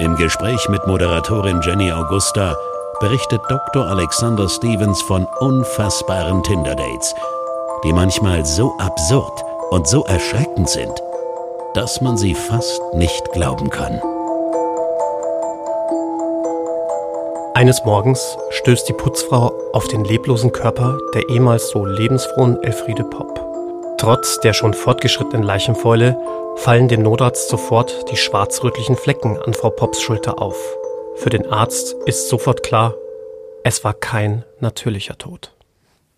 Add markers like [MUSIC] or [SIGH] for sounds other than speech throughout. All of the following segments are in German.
Im Gespräch mit Moderatorin Jenny Augusta berichtet Dr. Alexander Stevens von unfassbaren Tinder-Dates, die manchmal so absurd und so erschreckend sind, dass man sie fast nicht glauben kann. Eines Morgens stößt die Putzfrau auf den leblosen Körper der ehemals so lebensfrohen Elfriede Popp. Trotz der schon fortgeschrittenen Leichenfäule fallen dem Notarzt sofort die schwarz-rötlichen Flecken an Frau Popps Schulter auf. Für den Arzt ist sofort klar, es war kein natürlicher Tod.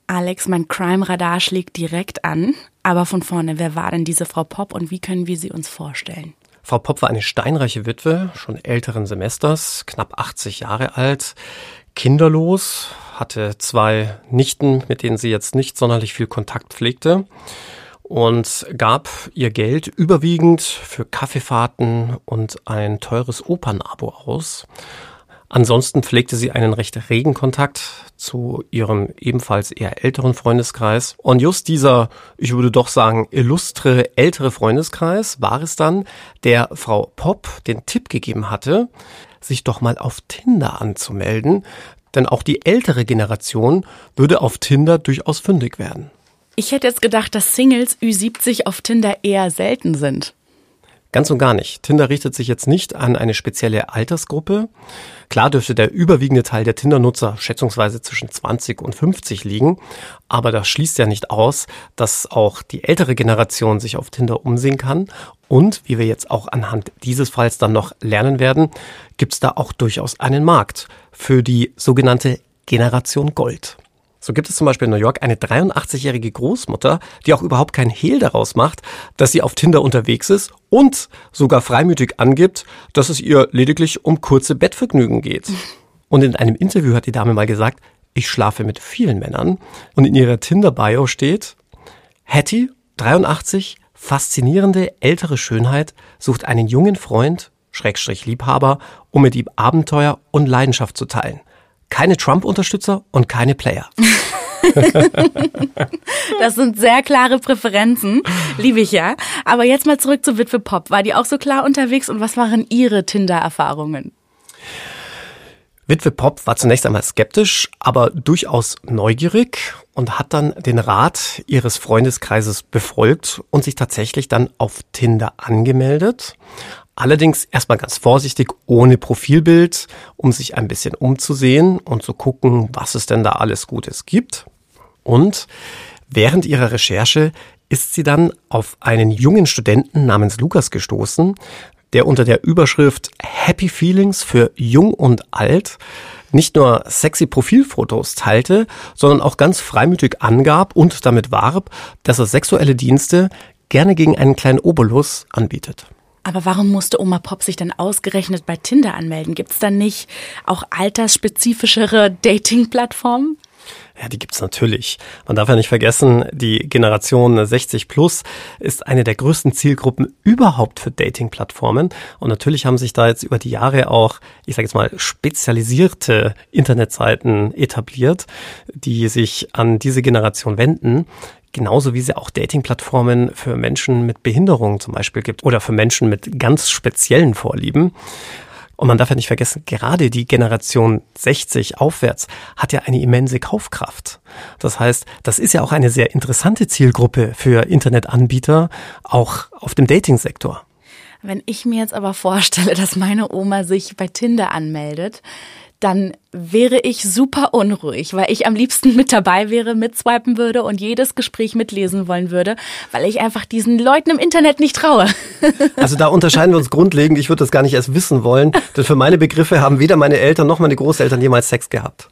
Alex, mein Crime-Radar schlägt direkt an. Aber von vorne, wer war denn diese Frau Popp und wie können wir sie uns vorstellen? Frau Popp war eine steinreiche Witwe, schon älteren Semesters, knapp 80 Jahre alt, kinderlos, hatte zwei Nichten, mit denen sie jetzt nicht sonderlich viel Kontakt pflegte und gab ihr Geld überwiegend für Kaffeefahrten und ein teures Opernabo aus. Ansonsten pflegte sie einen recht regen Kontakt zu ihrem ebenfalls eher älteren Freundeskreis. Und just dieser, ich würde doch sagen, illustre ältere Freundeskreis war es dann, der Frau Popp den Tipp gegeben hatte, sich doch mal auf Tinder anzumelden, denn auch die ältere Generation würde auf Tinder durchaus fündig werden. Ich hätte jetzt gedacht, dass Singles Ü70 auf Tinder eher selten sind. Ganz und gar nicht. Tinder richtet sich jetzt nicht an eine spezielle Altersgruppe. Klar dürfte der überwiegende Teil der Tinder-Nutzer schätzungsweise zwischen 20 und 50 liegen, aber das schließt ja nicht aus, dass auch die ältere Generation sich auf Tinder umsehen kann. Und wie wir jetzt auch anhand dieses Falls dann noch lernen werden, gibt es da auch durchaus einen Markt für die sogenannte Generation Gold. So gibt es zum Beispiel in New York eine 83-jährige Großmutter, die auch überhaupt kein Hehl daraus macht, dass sie auf Tinder unterwegs ist und sogar freimütig angibt, dass es ihr lediglich um kurze Bettvergnügen geht. [LAUGHS] Und in einem Interview hat die Dame mal gesagt, ich schlafe mit vielen Männern. Und in ihrer Tinder-Bio steht, Hattie, 83, faszinierende ältere Schönheit, sucht einen jungen Freund, Schrägstrich Liebhaber, um mit ihm Abenteuer und Leidenschaft zu teilen keine Trump-Unterstützer und keine Player. [LAUGHS] das sind sehr klare Präferenzen, liebe ich ja. Aber jetzt mal zurück zu Witwe Pop. War die auch so klar unterwegs und was waren Ihre Tinder-Erfahrungen? Witwe Pop war zunächst einmal skeptisch, aber durchaus neugierig und hat dann den Rat ihres Freundeskreises befolgt und sich tatsächlich dann auf Tinder angemeldet. Allerdings erstmal ganz vorsichtig, ohne Profilbild, um sich ein bisschen umzusehen und zu gucken, was es denn da alles Gutes gibt. Und während ihrer Recherche ist sie dann auf einen jungen Studenten namens Lukas gestoßen, der unter der Überschrift Happy Feelings für Jung und Alt nicht nur sexy Profilfotos teilte, sondern auch ganz freimütig angab und damit warb, dass er sexuelle Dienste gerne gegen einen kleinen Obolus anbietet. Aber warum musste Oma Pop sich dann ausgerechnet bei Tinder anmelden? Gibt es dann nicht auch altersspezifischere Dating-Plattformen? Ja, die gibt's natürlich. Man darf ja nicht vergessen, die Generation 60 plus ist eine der größten Zielgruppen überhaupt für Dating-Plattformen. Und natürlich haben sich da jetzt über die Jahre auch, ich sage jetzt mal, spezialisierte Internetseiten etabliert, die sich an diese Generation wenden. Genauso wie es ja auch Dating-Plattformen für Menschen mit Behinderungen zum Beispiel gibt oder für Menschen mit ganz speziellen Vorlieben. Und man darf ja nicht vergessen, gerade die Generation 60 aufwärts hat ja eine immense Kaufkraft. Das heißt, das ist ja auch eine sehr interessante Zielgruppe für Internetanbieter, auch auf dem Dating-Sektor. Wenn ich mir jetzt aber vorstelle, dass meine Oma sich bei Tinder anmeldet, dann wäre ich super unruhig, weil ich am liebsten mit dabei wäre, mitswipen würde und jedes Gespräch mitlesen wollen würde, weil ich einfach diesen Leuten im Internet nicht traue. [LAUGHS] Also da unterscheiden wir uns grundlegend. Ich würde das gar nicht erst wissen wollen, denn für meine Begriffe haben weder meine Eltern noch meine Großeltern jemals Sex gehabt.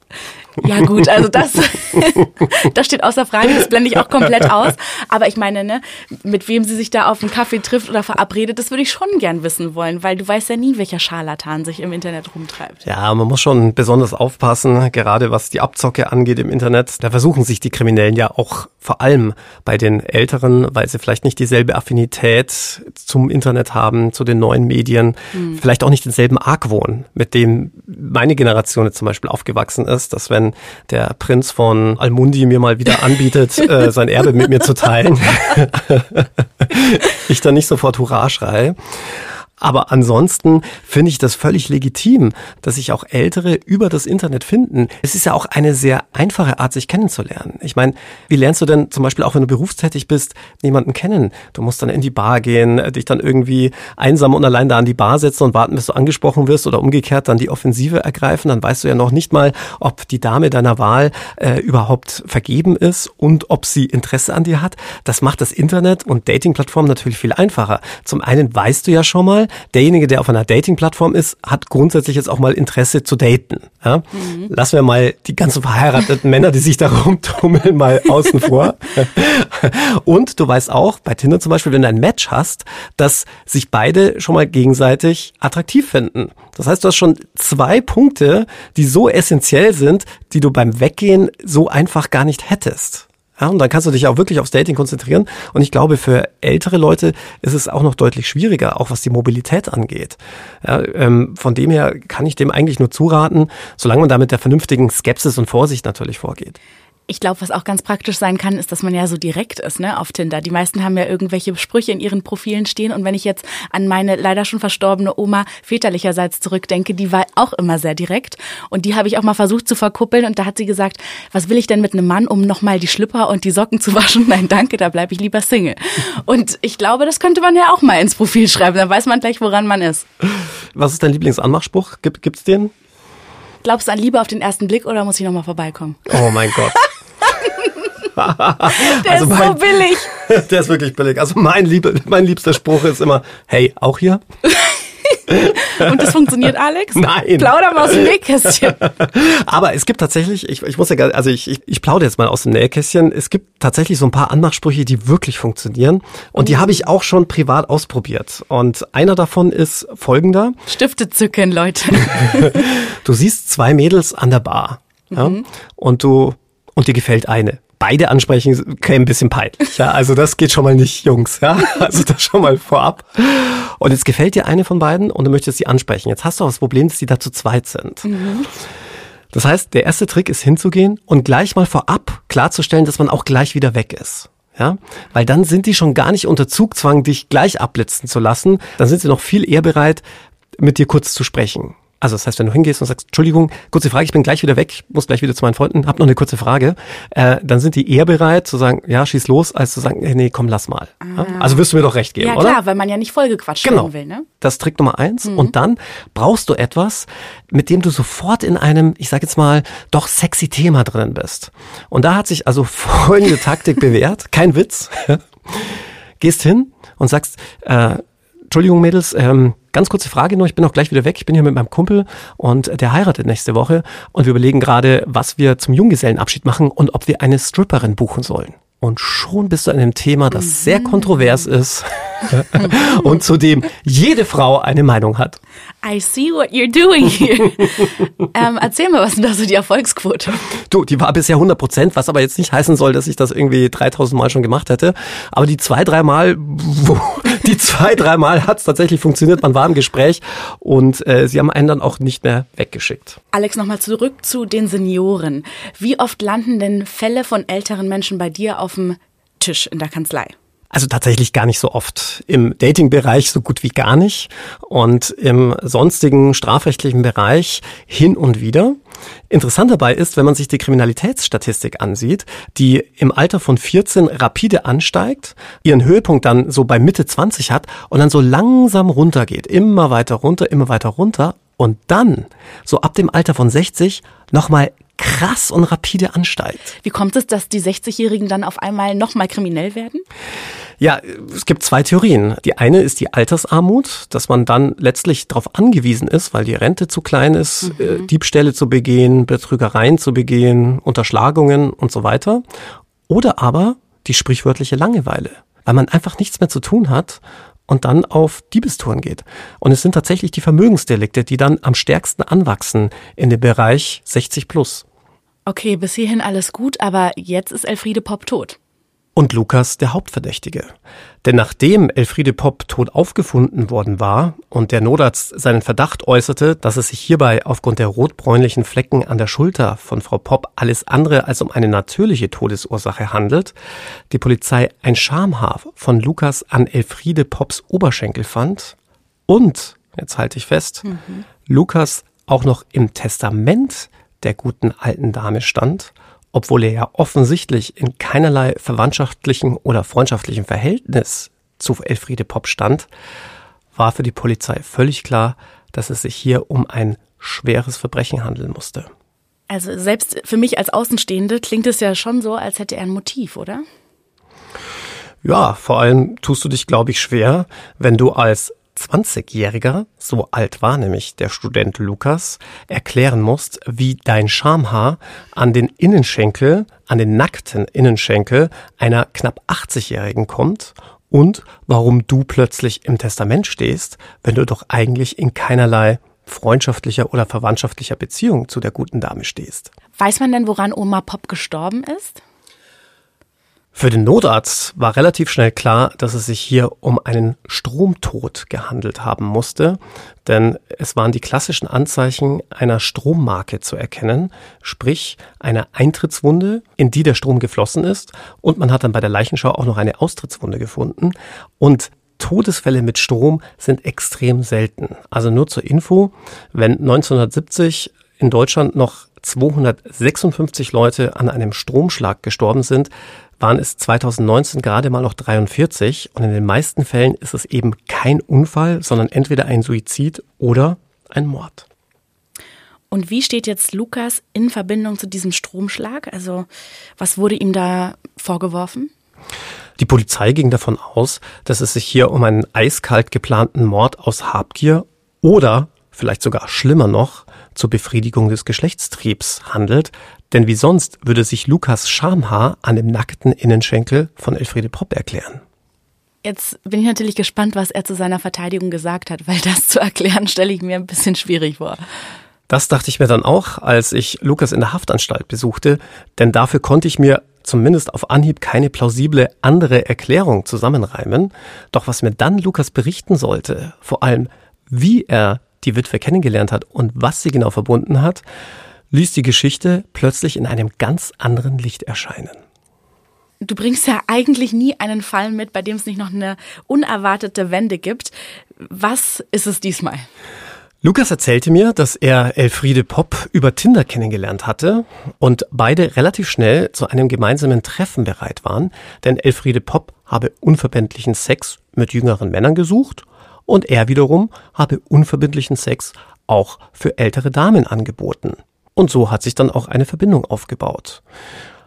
Ja gut, also das, [LAUGHS] das steht außer Frage, das blende ich auch komplett aus. Aber ich meine, ne, mit wem sie sich da auf einen Kaffee trifft oder verabredet, das würde ich schon gern wissen wollen, weil du weißt ja nie, welcher Scharlatan sich im Internet rumtreibt. Ja, man muss schon besonders aufpassen, gerade was die Abzocke angeht im Internet. Da versuchen sich die Kriminellen ja auch vor allem bei den Älteren, weil sie vielleicht nicht dieselbe Affinität zum Internet haben, zu den neuen Medien, mhm. vielleicht auch nicht denselben Argwohn, mit dem meine Generation jetzt zum Beispiel aufgewachsen ist, dass wenn der Prinz von Almundi mir mal wieder anbietet, [LAUGHS] äh, sein Erbe mit mir zu teilen, [LAUGHS] ich dann nicht sofort Hurra schrei. Aber ansonsten finde ich das völlig legitim, dass sich auch Ältere über das Internet finden. Es ist ja auch eine sehr einfache Art, sich kennenzulernen. Ich meine, wie lernst du denn zum Beispiel auch, wenn du berufstätig bist, jemanden kennen? Du musst dann in die Bar gehen, dich dann irgendwie einsam und allein da an die Bar setzen und warten, bis du angesprochen wirst oder umgekehrt dann die Offensive ergreifen. Dann weißt du ja noch nicht mal, ob die Dame deiner Wahl äh, überhaupt vergeben ist und ob sie Interesse an dir hat. Das macht das Internet und Datingplattformen natürlich viel einfacher. Zum einen weißt du ja schon mal, derjenige, der auf einer Dating-Plattform ist, hat grundsätzlich jetzt auch mal Interesse zu daten. Ja? Mhm. Lassen wir mal die ganzen verheirateten Männer, die sich da rumtummeln, mal außen vor. [LAUGHS] Und du weißt auch, bei Tinder zum Beispiel, wenn du ein Match hast, dass sich beide schon mal gegenseitig attraktiv finden. Das heißt, du hast schon zwei Punkte, die so essentiell sind, die du beim Weggehen so einfach gar nicht hättest. Ja, und dann kannst du dich auch wirklich aufs Dating konzentrieren. Und ich glaube, für ältere Leute ist es auch noch deutlich schwieriger, auch was die Mobilität angeht. Ja, ähm, von dem her kann ich dem eigentlich nur zuraten, solange man da mit der vernünftigen Skepsis und Vorsicht natürlich vorgeht. Ich glaube, was auch ganz praktisch sein kann, ist, dass man ja so direkt ist, ne, auf Tinder. Die meisten haben ja irgendwelche Sprüche in ihren Profilen stehen. Und wenn ich jetzt an meine leider schon verstorbene Oma väterlicherseits zurückdenke, die war auch immer sehr direkt. Und die habe ich auch mal versucht zu verkuppeln. Und da hat sie gesagt, was will ich denn mit einem Mann, um nochmal die Schlipper und die Socken zu [LAUGHS] waschen? Nein, danke, da bleibe ich lieber Single. Und ich glaube, das könnte man ja auch mal ins Profil schreiben. Dann weiß man gleich, woran man ist. Was ist dein Lieblingsanmachspruch? Gibt, gibt's den? Glaubst du an Liebe auf den ersten Blick oder muss ich nochmal vorbeikommen? Oh mein Gott. [LAUGHS] [LAUGHS] der also ist mein, so billig. [LAUGHS] Der ist wirklich billig. Also mein, Liebe, mein liebster Spruch ist immer, hey, auch hier? [LAUGHS] Und das funktioniert, Alex? Nein. Plauder mal aus dem Nähkästchen. Aber es gibt tatsächlich, ich, ich muss ja, also ich, ich, ich plaudere jetzt mal aus dem Nähkästchen. Es gibt tatsächlich so ein paar Anmachsprüche, die wirklich funktionieren. Und die mhm. habe ich auch schon privat ausprobiert. Und einer davon ist folgender. Stifte zücken, Leute. du siehst zwei Mädels an der Bar. Ja? Mhm. Und du, und dir gefällt eine beide ansprechen, käme ein bisschen peinlich. Ja, also das geht schon mal nicht, Jungs. Ja, also das schon mal vorab. Und jetzt gefällt dir eine von beiden und du möchtest sie ansprechen. Jetzt hast du auch das Problem, dass die da zu zweit sind. Mhm. Das heißt, der erste Trick ist hinzugehen und gleich mal vorab klarzustellen, dass man auch gleich wieder weg ist. Ja, weil dann sind die schon gar nicht unter Zugzwang, dich gleich abblitzen zu lassen. Dann sind sie noch viel eher bereit, mit dir kurz zu sprechen. Also das heißt, wenn du hingehst und sagst, Entschuldigung, kurze Frage, ich bin gleich wieder weg, muss gleich wieder zu meinen Freunden, hab noch eine kurze Frage, äh, dann sind die eher bereit zu sagen, ja, schieß los, als zu sagen, nee, komm, lass mal. Ah. Also wirst du mir doch recht geben, ja, oder? Ja, klar, weil man ja nicht vollgequatscht genau. will, ne? Das ist Trick Nummer eins. Mhm. Und dann brauchst du etwas, mit dem du sofort in einem, ich sag jetzt mal, doch sexy Thema drin bist. Und da hat sich also [LAUGHS] folgende Taktik bewährt, kein Witz. [LAUGHS] Gehst hin und sagst, äh, Entschuldigung, Mädels, ähm, ganz kurze Frage nur, ich bin auch gleich wieder weg. Ich bin hier mit meinem Kumpel und der heiratet nächste Woche und wir überlegen gerade, was wir zum Junggesellenabschied machen und ob wir eine Stripperin buchen sollen. Und schon bist du an einem Thema, das sehr kontrovers ist [LAUGHS] und zu dem jede Frau eine Meinung hat. I see what you're doing here. [LAUGHS] ähm, erzähl mal, was ist denn da so die Erfolgsquote? Du, die war bisher 100 Prozent, was aber jetzt nicht heißen soll, dass ich das irgendwie 3000 Mal schon gemacht hätte. Aber die zwei, drei Mal, [LAUGHS] die zwei, drei Mal hat es tatsächlich funktioniert. Man war im Gespräch und äh, sie haben einen dann auch nicht mehr weggeschickt. Alex, nochmal zurück zu den Senioren. Wie oft landen denn Fälle von älteren Menschen bei dir auf dem Tisch in der Kanzlei? Also tatsächlich gar nicht so oft. Im Dating-Bereich so gut wie gar nicht und im sonstigen strafrechtlichen Bereich hin und wieder. Interessant dabei ist, wenn man sich die Kriminalitätsstatistik ansieht, die im Alter von 14 rapide ansteigt, ihren Höhepunkt dann so bei Mitte 20 hat und dann so langsam runtergeht, immer weiter runter, immer weiter runter und dann so ab dem Alter von 60 nochmal krass und rapide Ansteigt. Wie kommt es, dass die 60-Jährigen dann auf einmal nochmal kriminell werden? Ja, es gibt zwei Theorien. Die eine ist die Altersarmut, dass man dann letztlich darauf angewiesen ist, weil die Rente zu klein ist, mhm. Äh, Diebstähle zu begehen, Betrügereien zu begehen, Unterschlagungen und so weiter. Oder aber die sprichwörtliche Langeweile, weil man einfach nichts mehr zu tun hat und dann auf Diebestouren geht. Und es sind tatsächlich die Vermögensdelikte, die dann am stärksten anwachsen in dem Bereich 60 plus. Okay, bis hierhin alles gut, aber jetzt ist Elfriede Popp tot und Lukas der Hauptverdächtige. Denn nachdem Elfriede Popp tot aufgefunden worden war und der Notarzt seinen Verdacht äußerte, dass es sich hierbei aufgrund der rotbräunlichen Flecken an der Schulter von Frau Popp alles andere als um eine natürliche Todesursache handelt, die Polizei ein Schamhaar von Lukas an Elfriede Popps Oberschenkel fand und, jetzt halte ich fest, mhm. Lukas auch noch im Testament der guten alten Dame stand obwohl er ja offensichtlich in keinerlei verwandtschaftlichen oder freundschaftlichen Verhältnis zu Elfriede Popp stand, war für die Polizei völlig klar, dass es sich hier um ein schweres Verbrechen handeln musste. Also selbst für mich als Außenstehende klingt es ja schon so, als hätte er ein Motiv, oder? Ja, vor allem tust du dich, glaube ich, schwer, wenn du als 20-Jähriger, so alt war nämlich der Student Lukas, erklären musst, wie dein Schamhaar an den Innenschenkel, an den nackten Innenschenkel einer knapp 80-Jährigen kommt und warum du plötzlich im Testament stehst, wenn du doch eigentlich in keinerlei freundschaftlicher oder verwandtschaftlicher Beziehung zu der guten Dame stehst. Weiß man denn, woran Oma Pop gestorben ist? Für den Notarzt war relativ schnell klar, dass es sich hier um einen Stromtod gehandelt haben musste, denn es waren die klassischen Anzeichen einer Strommarke zu erkennen, sprich eine Eintrittswunde, in die der Strom geflossen ist und man hat dann bei der Leichenschau auch noch eine Austrittswunde gefunden und Todesfälle mit Strom sind extrem selten. Also nur zur Info, wenn 1970 in Deutschland noch 256 Leute an einem Stromschlag gestorben sind, waren es 2019 gerade mal noch 43 und in den meisten Fällen ist es eben kein Unfall, sondern entweder ein Suizid oder ein Mord. Und wie steht jetzt Lukas in Verbindung zu diesem Stromschlag? Also was wurde ihm da vorgeworfen? Die Polizei ging davon aus, dass es sich hier um einen eiskalt geplanten Mord aus Habgier oder vielleicht sogar schlimmer noch zur Befriedigung des Geschlechtstriebs handelt, denn wie sonst würde sich Lukas Schamhaar an dem nackten Innenschenkel von Elfriede Popp erklären. Jetzt bin ich natürlich gespannt, was er zu seiner Verteidigung gesagt hat, weil das zu erklären stelle ich mir ein bisschen schwierig vor. Das dachte ich mir dann auch, als ich Lukas in der Haftanstalt besuchte, denn dafür konnte ich mir zumindest auf Anhieb keine plausible andere Erklärung zusammenreimen. Doch was mir dann Lukas berichten sollte, vor allem wie er die Witwe kennengelernt hat und was sie genau verbunden hat, ließ die Geschichte plötzlich in einem ganz anderen Licht erscheinen. Du bringst ja eigentlich nie einen Fall mit, bei dem es nicht noch eine unerwartete Wende gibt. Was ist es diesmal? Lukas erzählte mir, dass er Elfriede Popp über Tinder kennengelernt hatte und beide relativ schnell zu einem gemeinsamen Treffen bereit waren, denn Elfriede Popp habe unverbindlichen Sex mit jüngeren Männern gesucht und er wiederum habe unverbindlichen Sex auch für ältere Damen angeboten. Und so hat sich dann auch eine Verbindung aufgebaut.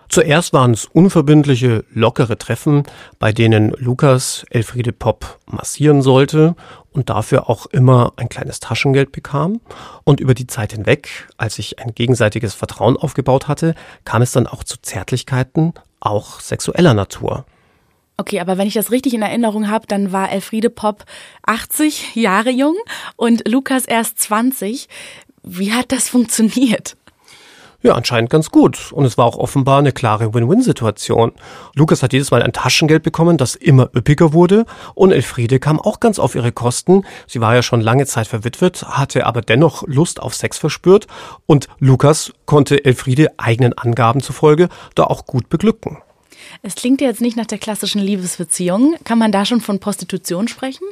Zuerst waren es unverbindliche, lockere Treffen, bei denen Lukas Elfriede Popp massieren sollte und dafür auch immer ein kleines Taschengeld bekam. Und über die Zeit hinweg, als sich ein gegenseitiges Vertrauen aufgebaut hatte, kam es dann auch zu Zärtlichkeiten, auch sexueller Natur. Okay, aber wenn ich das richtig in Erinnerung habe, dann war Elfriede Popp 80 Jahre jung und Lukas erst 20. Wie hat das funktioniert? Ja, anscheinend ganz gut. Und es war auch offenbar eine klare Win-Win-Situation. Lukas hat jedes Mal ein Taschengeld bekommen, das immer üppiger wurde. Und Elfriede kam auch ganz auf ihre Kosten. Sie war ja schon lange Zeit verwitwet, hatte aber dennoch Lust auf Sex verspürt. Und Lukas konnte Elfriede eigenen Angaben zufolge da auch gut beglücken. Es klingt ja jetzt nicht nach der klassischen Liebesbeziehung. Kann man da schon von Prostitution sprechen?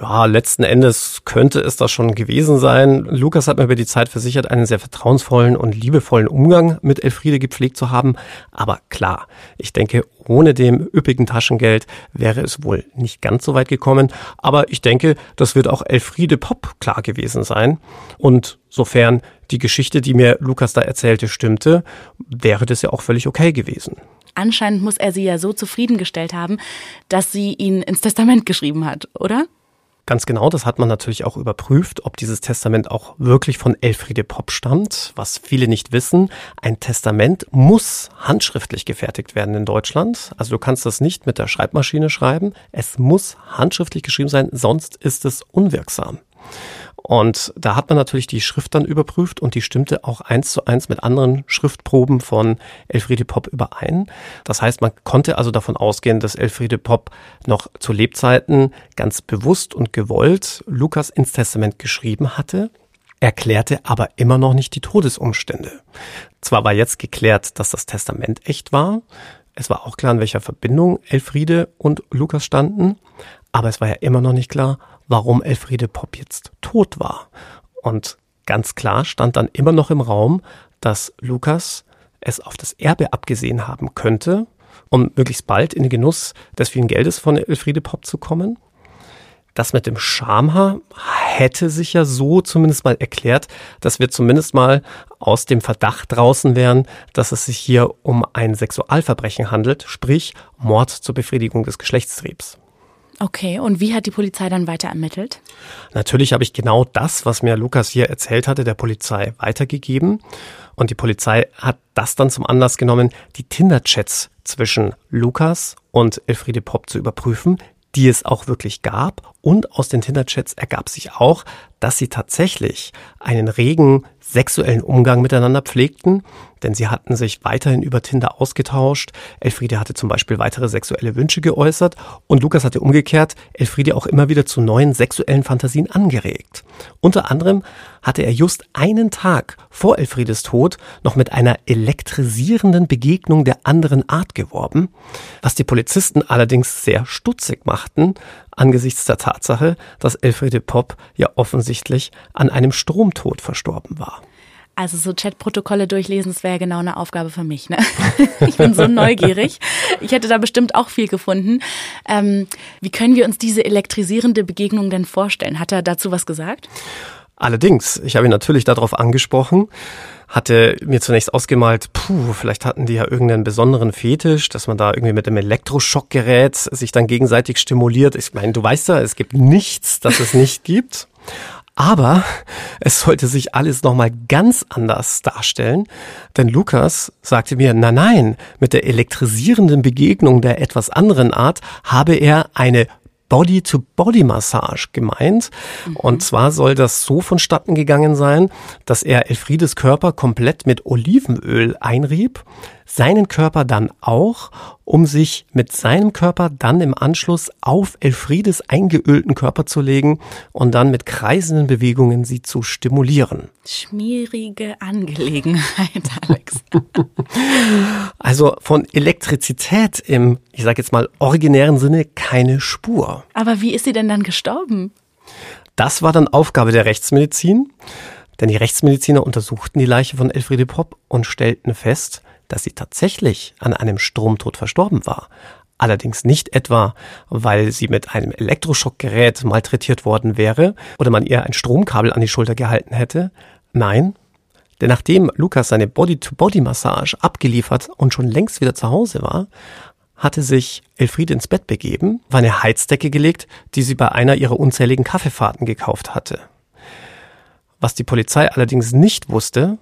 Ja, letzten Endes könnte es das schon gewesen sein. Lukas hat mir über die Zeit versichert, einen sehr vertrauensvollen und liebevollen Umgang mit Elfriede gepflegt zu haben. Aber klar, ich denke, ohne dem üppigen Taschengeld wäre es wohl nicht ganz so weit gekommen. Aber ich denke, das wird auch Elfriede Pop klar gewesen sein. Und sofern die Geschichte, die mir Lukas da erzählte, stimmte, wäre das ja auch völlig okay gewesen. Anscheinend muss er sie ja so zufriedengestellt haben, dass sie ihn ins Testament geschrieben hat, oder? Ganz genau, das hat man natürlich auch überprüft, ob dieses Testament auch wirklich von Elfriede Popp stammt. Was viele nicht wissen, ein Testament muss handschriftlich gefertigt werden in Deutschland. Also du kannst das nicht mit der Schreibmaschine schreiben. Es muss handschriftlich geschrieben sein, sonst ist es unwirksam. Und da hat man natürlich die Schrift dann überprüft und die stimmte auch eins zu eins mit anderen Schriftproben von Elfriede Popp überein. Das heißt, man konnte also davon ausgehen, dass Elfriede Popp noch zu Lebzeiten ganz bewusst und gewollt Lukas ins Testament geschrieben hatte erklärte aber immer noch nicht die Todesumstände. Zwar war jetzt geklärt, dass das Testament echt war, es war auch klar, in welcher Verbindung Elfriede und Lukas standen, aber es war ja immer noch nicht klar, warum Elfriede Popp jetzt tot war. Und ganz klar stand dann immer noch im Raum, dass Lukas es auf das Erbe abgesehen haben könnte, um möglichst bald in den Genuss des vielen Geldes von Elfriede Popp zu kommen. Das mit dem Schamhaar hätte sich ja so zumindest mal erklärt, dass wir zumindest mal aus dem Verdacht draußen wären, dass es sich hier um ein Sexualverbrechen handelt, sprich Mord zur Befriedigung des Geschlechtstriebs. Okay, und wie hat die Polizei dann weiter ermittelt? Natürlich habe ich genau das, was mir Lukas hier erzählt hatte, der Polizei weitergegeben. Und die Polizei hat das dann zum Anlass genommen, die Tinder-Chats zwischen Lukas und Elfriede Popp zu überprüfen, die es auch wirklich gab. Und aus den Tinder-Chats ergab sich auch, dass sie tatsächlich einen regen sexuellen Umgang miteinander pflegten, denn sie hatten sich weiterhin über Tinder ausgetauscht. Elfriede hatte zum Beispiel weitere sexuelle Wünsche geäußert und Lukas hatte umgekehrt Elfriede auch immer wieder zu neuen sexuellen Fantasien angeregt. Unter anderem hatte er just einen Tag vor Elfriedes Tod noch mit einer elektrisierenden Begegnung der anderen Art geworben, was die Polizisten allerdings sehr stutzig machten, angesichts der Tatsache, dass Elfriede Popp ja offensichtlich an einem Stromtod verstorben war. Also so Chatprotokolle durchlesen, das wäre genau eine Aufgabe für mich. Ne? [LAUGHS] Ich bin so neugierig. Ich hätte da bestimmt auch viel gefunden. Ähm, wie können wir uns diese elektrisierende Begegnung denn vorstellen? Hat er dazu was gesagt? Allerdings, ich habe ihn natürlich darauf angesprochen, hatte mir zunächst ausgemalt, puh, vielleicht hatten die ja irgendeinen besonderen Fetisch, dass man da irgendwie mit dem Elektroschockgerät sich dann gegenseitig stimuliert. Ich meine, du weißt ja, es gibt nichts, das es nicht gibt. Aber es sollte sich alles nochmal ganz anders darstellen, denn Lukas sagte mir, na nein, mit der elektrisierenden Begegnung der etwas anderen Art habe er eine Body-to-Body-Massage gemeint. Mhm. Und zwar soll das so vonstatten gegangen sein, dass er Elfriedes Körper komplett mit Olivenöl einrieb, seinen Körper dann auch, um sich mit seinem Körper dann im Anschluss auf Elfriedes eingeölten Körper zu legen und dann mit kreisenden Bewegungen sie zu stimulieren. Schmierige Angelegenheit, [LAUGHS] Alex. also von Elektrizität im, ich sage jetzt mal, originären Sinne keine Spur. Aber wie ist sie denn dann gestorben? Das war dann Aufgabe der Rechtsmedizin. Denn die Rechtsmediziner untersuchten die Leiche von Elfriede Popp und stellten fest, dass sie tatsächlich an einem Stromtod verstorben war. Allerdings nicht etwa, weil sie mit einem Elektroschockgerät malträtiert worden wäre oder man ihr ein Stromkabel an die Schulter gehalten hätte. Nein, denn nachdem Lukas seine Body-to-Body-Massage abgeliefert und schon längst wieder zu Hause war, hatte sich Elfriede ins Bett begeben, war eine Heizdecke gelegt, die sie bei einer ihrer unzähligen Kaffeefahrten gekauft hatte. Was die Polizei allerdings nicht wusste,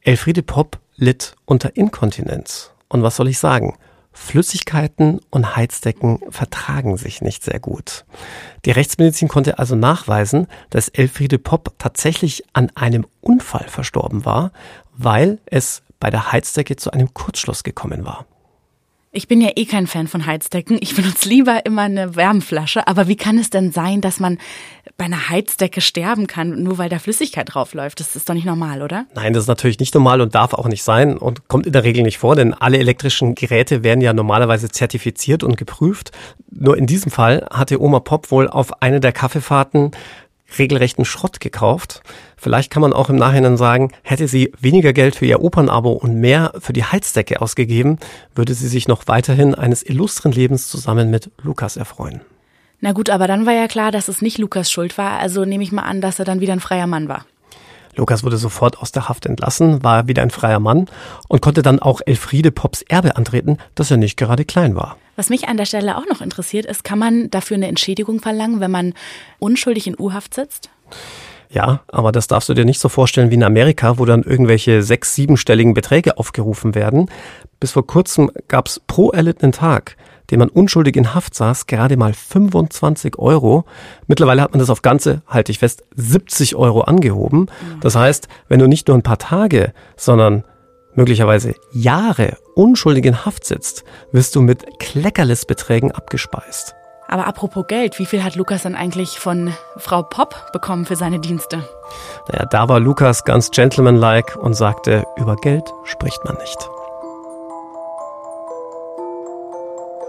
Elfriede Popp litt unter Inkontinenz. Und was soll ich sagen? Flüssigkeiten und Heizdecken vertragen sich nicht sehr gut. Die Rechtsmedizin konnte also nachweisen, dass Elfriede Popp tatsächlich an einem Unfall verstorben war, weil es bei der Heizdecke zu einem Kurzschluss gekommen war. Ich bin ja eh kein Fan von Heizdecken. Ich benutze lieber immer eine Wärmflasche. Aber wie kann es denn sein, dass man bei einer Heizdecke sterben kann, nur weil da Flüssigkeit draufläuft? Das ist doch nicht normal, oder? Nein, das ist natürlich nicht normal und darf auch nicht sein und kommt in der Regel nicht vor, denn alle elektrischen Geräte werden ja normalerweise zertifiziert und geprüft. Nur in diesem Fall hatte Oma Pop wohl auf eine der Kaffeefahrten regelrechten Schrott gekauft. Vielleicht kann man auch im Nachhinein sagen, hätte sie weniger Geld für ihr Opernabo und mehr für die Heizdecke ausgegeben, würde sie sich noch weiterhin eines illustren Lebens zusammen mit Lukas erfreuen. Na gut, aber dann war ja klar, dass es nicht Lukas Schuld war, also nehme ich mal an, dass er dann wieder ein freier Mann war. Lukas wurde sofort aus der Haft entlassen, war wieder ein freier Mann und konnte dann auch Elfriede Pops Erbe antreten, dass er nicht gerade klein war. Was mich an der Stelle auch noch interessiert ist, kann man dafür eine Entschädigung verlangen, wenn man unschuldig in U-Haft sitzt? Ja, aber das darfst du dir nicht so vorstellen wie in Amerika, wo dann irgendwelche sechs-, siebenstelligen Beträge aufgerufen werden. Bis vor kurzem gab's pro erlittenen Tag, den man unschuldig in Haft saß, gerade mal 25 Euro. Mittlerweile hat man das auf ganze, halte ich fest, 70 Euro angehoben. Das heißt, wenn du nicht nur ein paar Tage, sondern möglicherweise Jahre unschuldig in Haft sitzt, wirst du mit Kleckerlesbeträgen abgespeist. Aber apropos Geld, wie viel hat Lukas dann eigentlich von Frau Popp bekommen für seine Dienste? Naja, da war Lukas ganz gentlemanlike und sagte, über Geld spricht man nicht.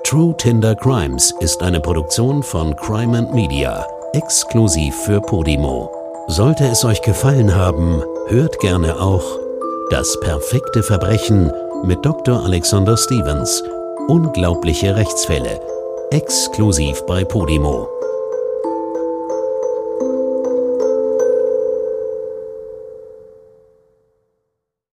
True Tinder Crimes ist eine Produktion von Crime and Media, exklusiv für Podimo. Sollte es euch gefallen haben, hört gerne auch Das perfekte Verbrechen mit Dr. Alexander Stevens. Unglaubliche Rechtsfälle. Exklusiv bei Podimo.